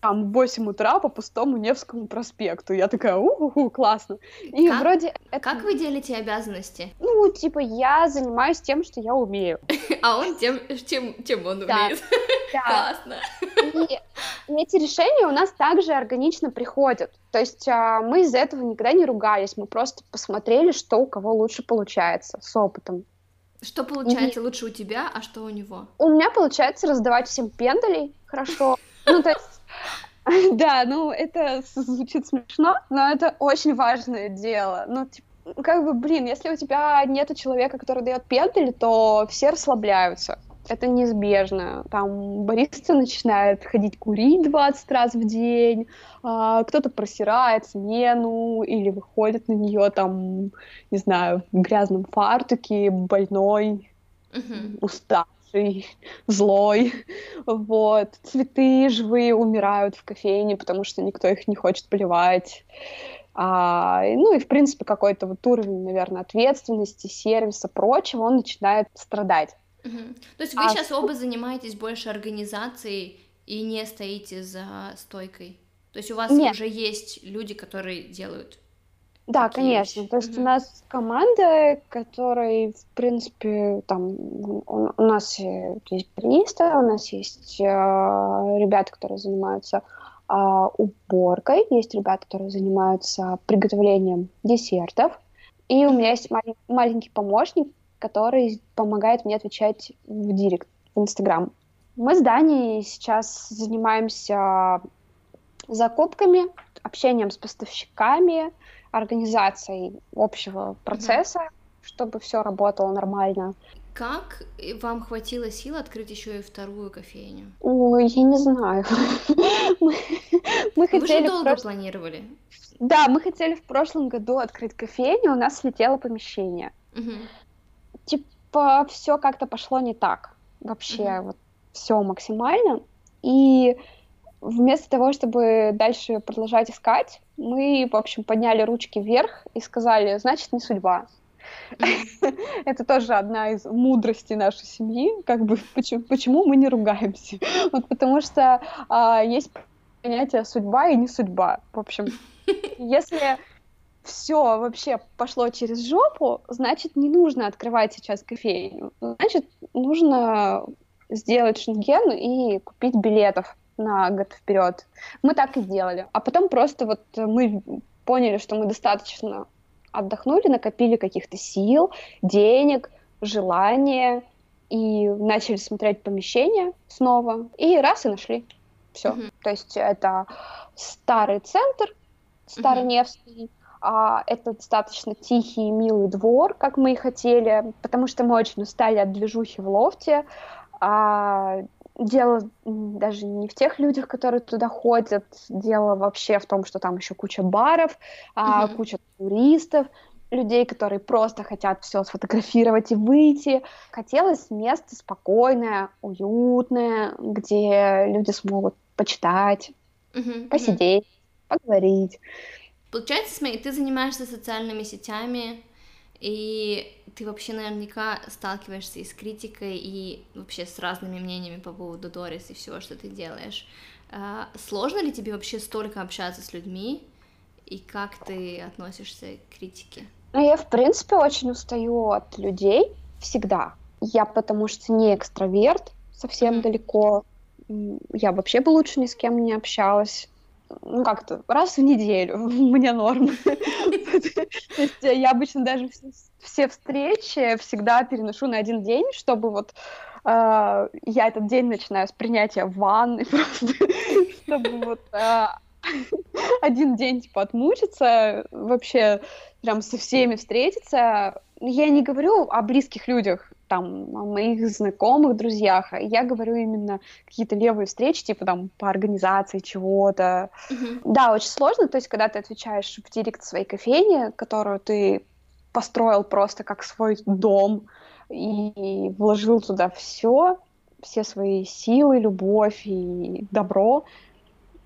там в 8 утра по пустому Невскому проспекту. Я такая, у классно. И как, вроде... Это... Как вы делите обязанности? Ну, типа, я занимаюсь тем, что я умею. А он тем, чем, чем он умеет. Классно. И эти решения у нас также органично приходят. То есть а, мы из-за этого никогда не ругались, мы просто посмотрели, что у кого лучше получается с опытом. Что получается лучше у тебя, а что у него? У меня получается раздавать всем пендалей хорошо. Ну, то есть да, ну это звучит смешно, но это очень важное дело. Ну, типа, как бы, блин, если у тебя нет человека, который дает пендали, то все расслабляются. Это неизбежно. Там бариста начинает ходить курить 20 раз в день, а, кто-то просирает смену или выходит на нее там, не знаю, в грязном фартуке, больной, uh-huh. Устал злой, вот. Цветы живые умирают в кофейне, потому что никто их не хочет поливать. А, ну и, в принципе, какой-то вот уровень, наверное, ответственности, сервиса, прочего, он начинает страдать. Угу. То есть вы а... сейчас оба занимаетесь больше организацией и не стоите за стойкой? То есть у вас Нет. уже есть люди, которые делают да, конечно. То есть mm-hmm. у нас команда, которой, в принципе, там у, у нас есть бариста, у нас есть э, ребята, которые занимаются а, уборкой, есть ребята, которые занимаются приготовлением десертов, и у меня есть малень- маленький помощник, который помогает мне отвечать в директ, в Инстаграм. Мы с Даней сейчас занимаемся закупками, общением с поставщиками, организацией общего процесса, чтобы все работало нормально. Как вам хватило сил открыть еще и вторую кофейню? Ой, я не знаю. Мы, мы Вы же хотели долго прош- планировали. Да, мы хотели в прошлом году открыть кофейню, у нас слетело помещение. Мгм. Типа все как-то пошло не так. Вообще Мгм. вот все максимально. И вместо того, чтобы дальше продолжать искать, мы, в общем, подняли ручки вверх и сказали, значит, не судьба. Это тоже одна из мудростей нашей семьи, как бы почему, мы не ругаемся. Вот потому что а, есть понятие судьба и не судьба. В общем, если все вообще пошло через жопу, значит, не нужно открывать сейчас кофейню. Значит, нужно сделать шенген и купить билетов на год вперед. Мы так и сделали. А потом просто вот мы поняли, что мы достаточно отдохнули, накопили каких-то сил, денег, желания, и начали смотреть помещение снова, и раз и нашли. Все. Мгм. То есть это старый центр, старый Невский, а, это достаточно тихий и милый двор, как мы и хотели, потому что мы очень устали от движухи в лофте. А, дело даже не в тех людях, которые туда ходят, дело вообще в том, что там еще куча баров, Мгм. куча туристов, людей, которые просто хотят все сфотографировать и выйти. Хотелось место спокойное, уютное, где люди смогут почитать, мгм. посидеть, поговорить. Получается, смотри, ты занимаешься социальными сетями, и ты вообще наверняка сталкиваешься и с критикой, и вообще с разными мнениями по поводу Дорис и всего, что ты делаешь. А, Сложно ли тебе вообще столько общаться с людьми, и как ты относишься к критике? Ну, я, в принципе, очень устаю от людей всегда. Я потому что не экстраверт, совсем далеко. Я вообще бы лучше ни с кем не общалась. Ну, как-то раз в неделю мне норм. То есть я обычно даже вс- все встречи всегда переношу на один день, чтобы вот э, я этот день начинаю с принятия ванны просто, чтобы вот э, один день типа отмучиться, вообще прям со всеми встретиться. Я не говорю о близких людях, там, о моих знакомых, друзьях, а я говорю именно какие-то левые встречи, типа там по организации чего-то. Мгм. Да, очень сложно, то есть когда ты отвечаешь в директ своей кофейни, которую ты построил просто как свой дом и вложил туда все, все свои силы, любовь и добро,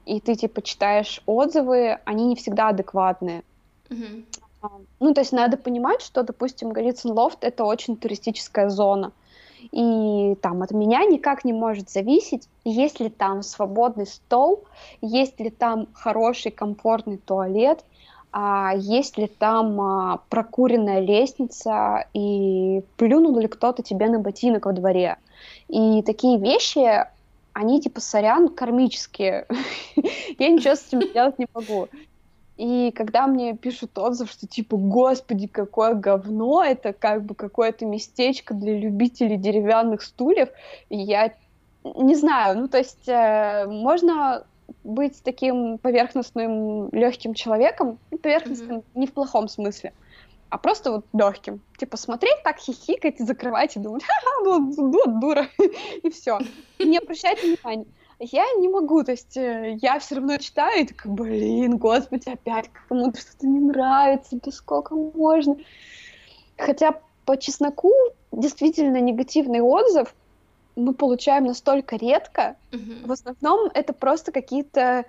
и ты типа читаешь отзывы, они не всегда адекватные. Мгм. А, Ну, то есть надо понимать, что, допустим, Голицын Лофт — это очень туристическая зона. И там от меня никак не может зависеть, есть ли там свободный стол, есть ли там хороший комфортный туалет, а есть ли там а, прокуренная лестница и плюнул ли кто-то тебе на ботинок во дворе. И такие вещи, они типа сорян кармические. Я ничего с этим сделать не могу. И когда мне пишут отзыв, что типа, господи, какое говно, это как бы какое-то местечко для любителей деревянных стульев, и я не знаю, ну то есть э, можно быть таким поверхностным легким человеком, ну, поверхностным не в плохом смысле, а просто вот легким. Типа смотреть так, хихикать и закрывать и думать, ха-ха, ну, ну, дура, и все. Не обращать внимания. Я не могу, то есть э, я все равно читаю и такая, блин, господи, опять кому-то что-то не нравится, да сколько можно. Хотя по чесноку действительно негативный отзыв мы получаем настолько редко. Мгм. В основном это просто какие-то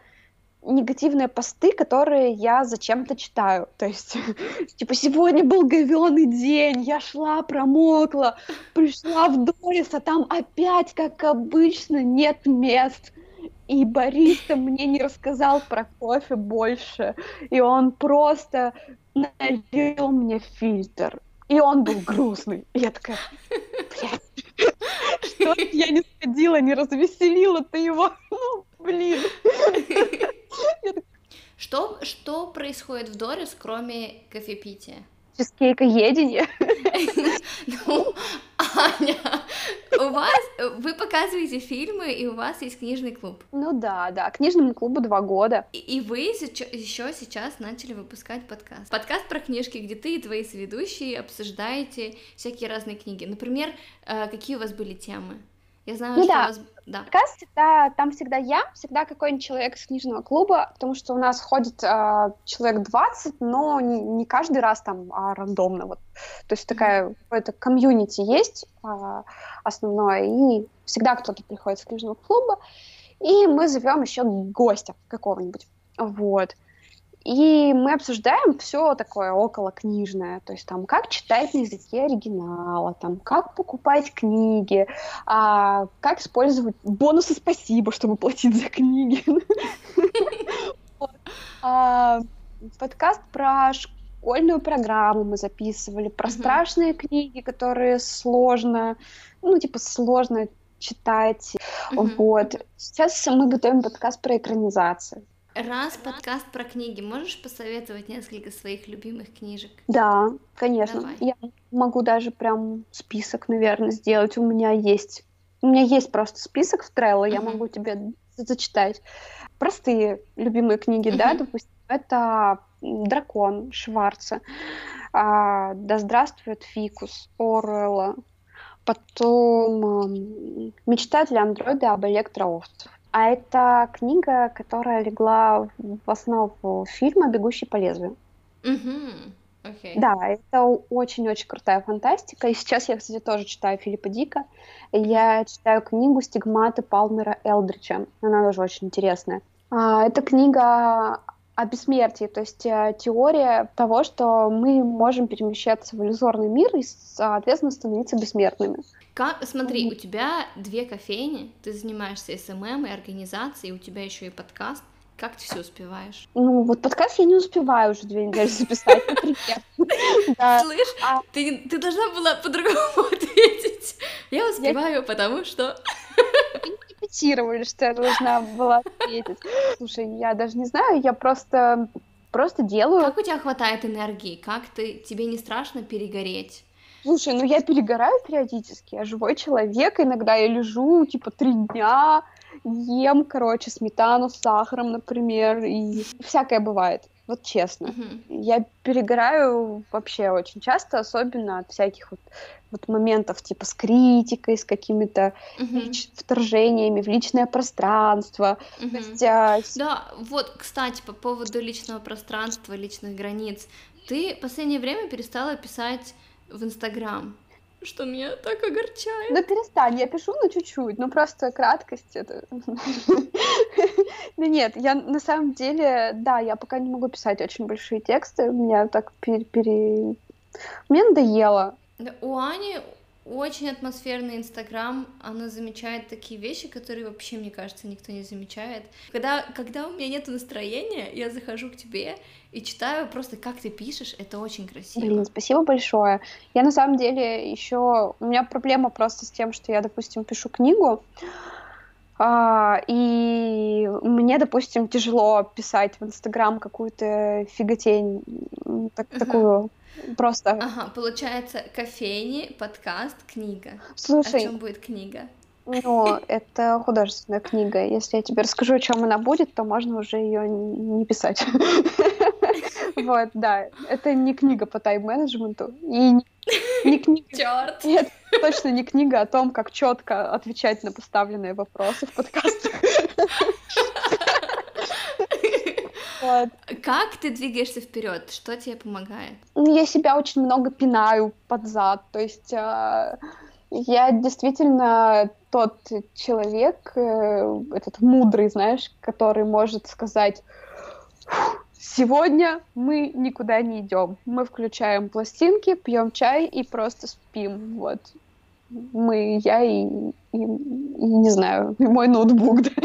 негативные посты, которые я зачем-то читаю. То есть, типа, сегодня был говёный день, я шла, промокла, пришла в Дорис, а там опять, как обычно, нет мест. И бариста мне не рассказал про кофе больше. И он просто налил мне фильтр. И он был грустный. И я такая, блядь, что я не сходила, не развеселила ты его? Ну, блин. Что, что происходит в Дорис, кроме кофепития? Чизкейкоедение. Ну, Аня, у вас, вы показываете фильмы, и у вас есть книжный клуб. Ну да, да, книжному клубу два года. И, и вы еще сейчас начали выпускать подкаст. Подкаст про книжки, где ты и твои соведущие обсуждаете всякие разные книги. Например, э, какие у вас были темы? Я знаю, ну, что да. у вас... Да. Подкаст всегда, там всегда я, всегда какой-нибудь человек из книжного клуба, потому что у нас ходит э, человек 20, но не, не каждый раз там а рандомно. Вот. То есть такая какое-то комьюнити есть э, основное, и всегда кто-то приходит из книжного клуба, и мы зовем еще гостя какого-нибудь. Вот. И мы обсуждаем все такое около книжное, то есть там как читать на языке оригинала, там как покупать книги, а, как использовать бонусы спасибо, чтобы платить за книги. А, подкаст про школьную программу мы записывали, про страшные книги, которые сложно, ну типа сложно читать. Вот. Сейчас мы готовим подкаст про экранизацию. Раз подкаст про книги, можешь посоветовать несколько своих любимых книжек? Да, конечно. Давай. Я могу даже прям список, наверное, сделать. У меня есть, у меня есть просто список в Trello, я Мгм. могу тебе зачитать. Простые любимые книги, да, Мгм. допустим, это «Дракон» Шварца, а, «Да здравствует фикус» Оруэлла, потом м, «Мечта для андроида об электроовцах». А это книга, которая легла в основу фильма «Бегущий по лезвию». Угу. Окей. Да, это очень-очень крутая фантастика. И сейчас я, кстати, тоже читаю Филиппа Дика. Я читаю книгу «Стигматы» Палмера Элдрича. Она тоже очень интересная. А, Это книга о бессмертии, то есть э, теория того, что мы можем перемещаться в иллюзорный мир и, соответственно, становиться бессмертными. Как, смотри, у тебя две кофейни, ты занимаешься SMM и организацией, у тебя еще и подкаст. Как ты все успеваешь? Ну, вот подкаст я не успеваю уже две недели записать, например. Да. Слышь, А- ты, ты должна была по-другому ответить. Я успеваю, потому что... репетировали, что я должна была ответить. Слушай, я даже не знаю, я просто просто делаю. Как у тебя хватает энергии? Как ты... Тебе не страшно перегореть? Слушай, ну я перегораю периодически, я живой человек, иногда я лежу, типа, три дня, ем, короче, сметану с сахаром, например, и всякое бывает, вот честно. Мгм. Я перегораю вообще очень часто, особенно от всяких вот, вот моментов, типа, с критикой, с какими-то Мгм. лич- вторжениями в личное пространство. То Мгм. есть, а, Да, вот, кстати, по поводу личного пространства, личных границ. Ты в последнее время перестала писать в Инстаграм, что меня так огорчает. Ну перестань, я пишу, ну чуть-чуть, ну просто краткость это... Да нет, я на самом деле, да, я пока не могу писать очень большие тексты, меня так пере... Мне надоело. У Ани очень атмосферный Инстаграм, она замечает такие вещи, которые вообще, мне кажется, никто не замечает. Когда, когда у меня нет настроения, я захожу к тебе и читаю просто, как ты пишешь, это очень красиво. Блин, спасибо большое. Я на самом деле еще... У меня проблема просто с тем, что я, допустим, пишу книгу, а, и мне, допустим, тяжело писать в Инстаграм какую-то фиготень, так- Мгм. такую просто... Ага, получается, кофейни, подкаст, книга. О Слушай, чем будет книга? Ну, это художественная книга. Если я тебе расскажу, о чем она будет, то можно уже ее не писать. Вот, да. Это не книга по тайм-менеджменту. И не- книга... Черт! это точно не книга о том, как четко отвечать на поставленные вопросы в подкастах. Вот. Как ты двигаешься вперед? Что тебе помогает? Ну, Я себя очень много пинаю под зад. То есть а, я действительно тот человек, э, этот мудрый, знаешь, который может сказать, «Фух, сегодня мы никуда не идем. Мы включаем пластинки, пьем чай и просто спим. Вот. Мы, я и, и- и, не знаю, и мой ноутбук. да.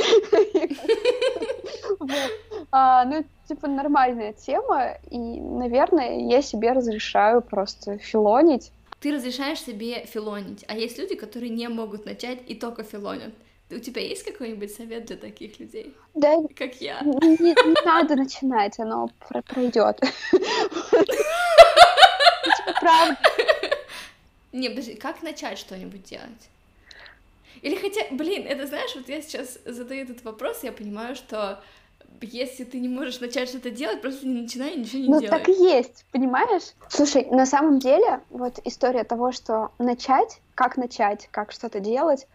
А, ну, типа, нормальная тема, и, наверное, я себе разрешаю просто филонить. Ты разрешаешь себе филонить, а есть люди, которые не могут начать и только филонят. У тебя есть какой-нибудь совет для таких людей, Да, как я? не, не надо начинать, оно про- пройдет. Правда. Не, подожди, как начать что-нибудь делать? Или хотя, блин, это знаешь, вот я сейчас задаю этот вопрос, я понимаю, что если ты не можешь начать что-то делать, просто не начинай ничего не Ну, делай. так и есть, понимаешь? Слушай, на самом деле, вот история того, что начать, как начать, как что-то делать,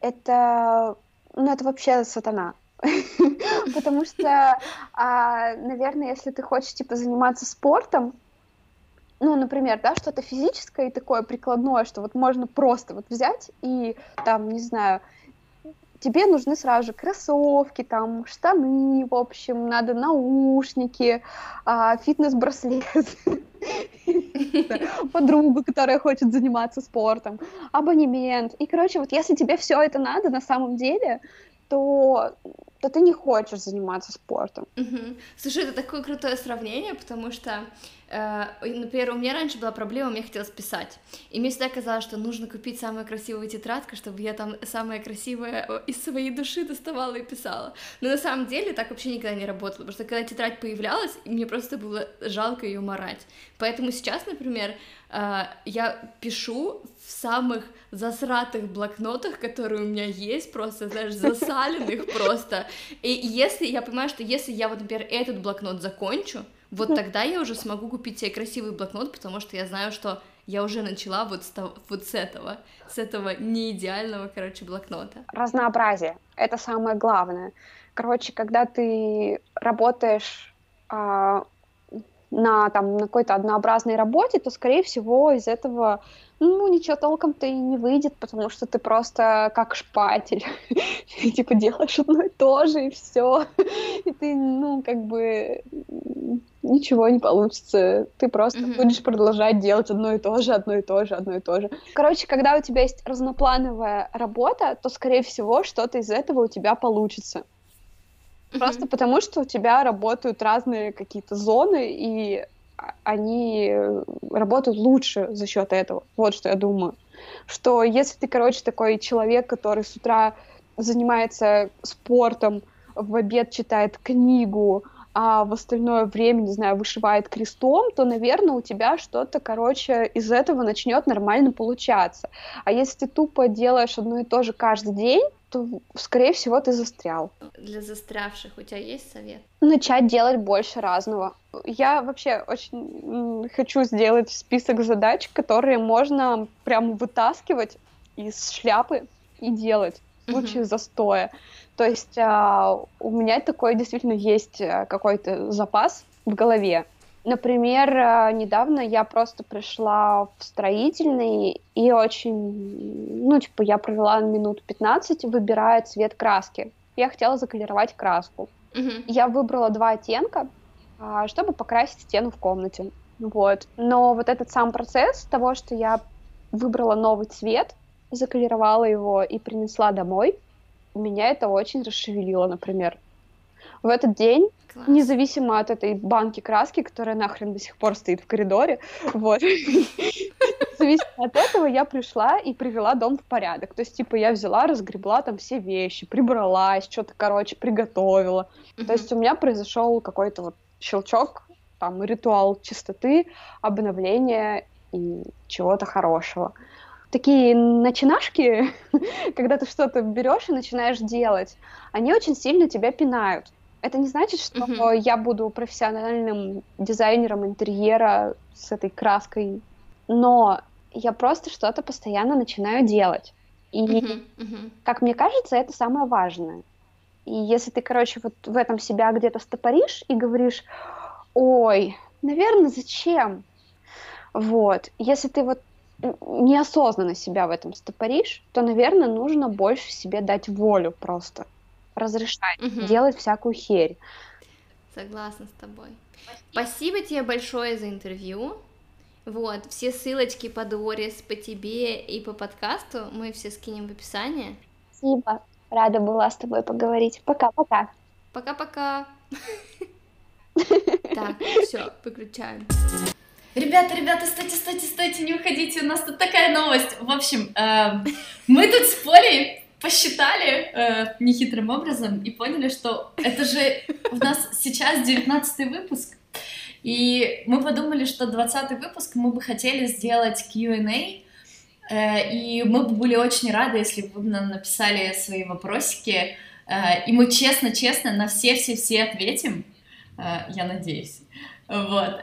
это, ну, это вообще сатана. Потому что, а, наверное, если ты хочешь, типа, заниматься спортом, ну, например, да, что-то физическое и такое прикладное, что вот можно просто вот взять и, там, не знаю, тебе нужны сразу же кроссовки, там, штаны, в общем, надо наушники, а, фитнес-браслет, подругу, которая хочет заниматься спортом, абонемент. И, короче, вот если тебе все это надо на самом деле, то, то ты не хочешь заниматься спортом. Мгм. Слушай, это такое крутое сравнение, потому что, э, например, у меня раньше была проблема, мне хотелось писать. И мне всегда казалось, что нужно купить самую красивую тетрадку, чтобы я там самое красивое из своей души доставала и писала. Но на самом деле так вообще никогда не работало, потому что когда тетрадь появлялась, мне просто было жалко ее морать. Поэтому сейчас, например, э, я пишу в самых засратых блокнотах, которые у меня есть, просто, знаешь, засаленных просто. И если я понимаю, что если я вот, например, этот блокнот закончу, вот тогда я уже смогу купить себе красивый блокнот, потому что я знаю, что я уже начала вот с, того- вот с этого, с этого неидеального, короче, блокнота. Разнообразие — это самое главное. Короче, когда ты работаешь а, на, там, на какой-то однообразной работе, то, скорее всего, из этого ну, ничего толком-то и не выйдет, потому что ты просто как шпатель. Типа делаешь одно и то же, и все. И ты, ну, как бы ничего не получится. Ты просто будешь продолжать делать одно и то же, одно и то же, одно и то же. Короче, когда у тебя есть разноплановая работа, то, скорее всего, что-то из этого у тебя получится. Просто потому, что у тебя работают разные какие-то зоны, и а- они э, работают лучше за счет этого. Вот что я думаю. Что если ты, короче, такой человек, который с утра занимается спортом, в обед читает книгу, а в остальное время, не знаю, вышивает крестом, то, наверное, у тебя что-то, короче, из этого начнет нормально получаться. А если ты тупо делаешь одно и то же каждый день, то, скорее всего, ты застрял. Для застрявших у тебя есть совет? Начать делать больше разного. Я вообще очень хочу сделать список задач, которые можно прям вытаскивать из шляпы и делать в случае застоя. То есть а, у меня такой действительно есть а, какой-то запас в голове. Например, а, недавно я просто пришла в строительный и очень, ну, типа, я провела минут 15, выбирая цвет краски. Я хотела заколеровать краску. Мгм. Я выбрала два оттенка, а, чтобы покрасить стену в комнате. Вот. Но вот этот сам процесс того, что я выбрала новый цвет, заколеровала его и принесла домой, меня это очень расшевелило, например. В этот день, Класс. независимо от этой банки краски, которая нахрен до сих пор стоит в коридоре, вот, независимо от этого, я пришла и привела дом в порядок. То есть, типа, я взяла, разгребла там все вещи, прибралась, что-то, короче, приготовила. То есть у меня произошел какой-то вот щелчок, там, ритуал чистоты, обновления и чего-то хорошего. Такие начинашки, когда ты что-то берешь и начинаешь делать, они очень сильно тебя пинают. Это не значит, что Мгм. я буду профессиональным дизайнером интерьера с этой краской, но я просто что-то постоянно начинаю делать. И Мгм, мгм. как мне кажется, это самое важное. И если ты, короче, вот в этом себя где-то стопоришь и говоришь, ой, наверное, зачем? Вот. Если ты вот неосознанно себя в этом стопоришь, то, наверное, нужно больше себе дать волю просто. Разрешать Мгм. делать всякую херь. Согласна с тобой. Спасибо тебе большое за интервью. Вот, все ссылочки по Дорис, по тебе и по подкасту мы все скинем в описании. Спасибо. Рада была с тобой поговорить. Пока-пока. Пока-пока. Так, все, выключаем. Ребята, ребята, стойте, стойте, стойте, не уходите, у нас тут такая новость. В общем, эм, мы тут с Полей посчитали э, нехитрым образом и поняли, что это же у нас сейчас 19 выпуск, и мы подумали, что 20 выпуск мы бы хотели сделать Q&A, э, и мы бы были очень рады, если бы вы нам написали свои вопросики, э, и мы честно-честно на все-все-все ответим, э, я надеюсь. Вот.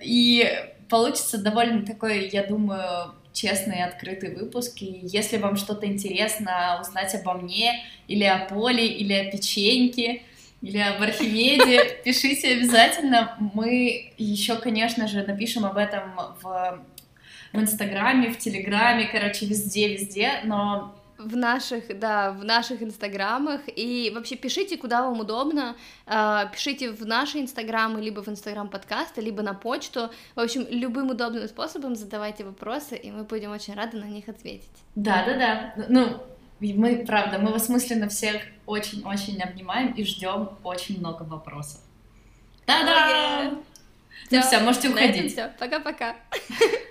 И получится довольно такой, я думаю, честный и открытый выпуск. И если вам что-то интересно узнать обо мне, или о Поле, или о печеньке, или об Архимеде, пишите обязательно. Мы еще, конечно же, напишем об этом в, в Инстаграме, в Телеграме, короче, везде-везде, но в наших, да, в наших инстаграмах, и вообще пишите, куда вам удобно, э, пишите в наши инстаграмы, либо в инстаграм подкаста, либо на почту, в общем, любым удобным способом задавайте вопросы, и мы будем очень рады на них ответить. Да-да-да, ну, мы, правда, мы вас мысленно всех очень-очень обнимаем и ждем очень много вопросов. Да-да! Ну все, можете уходить. Пока-пока.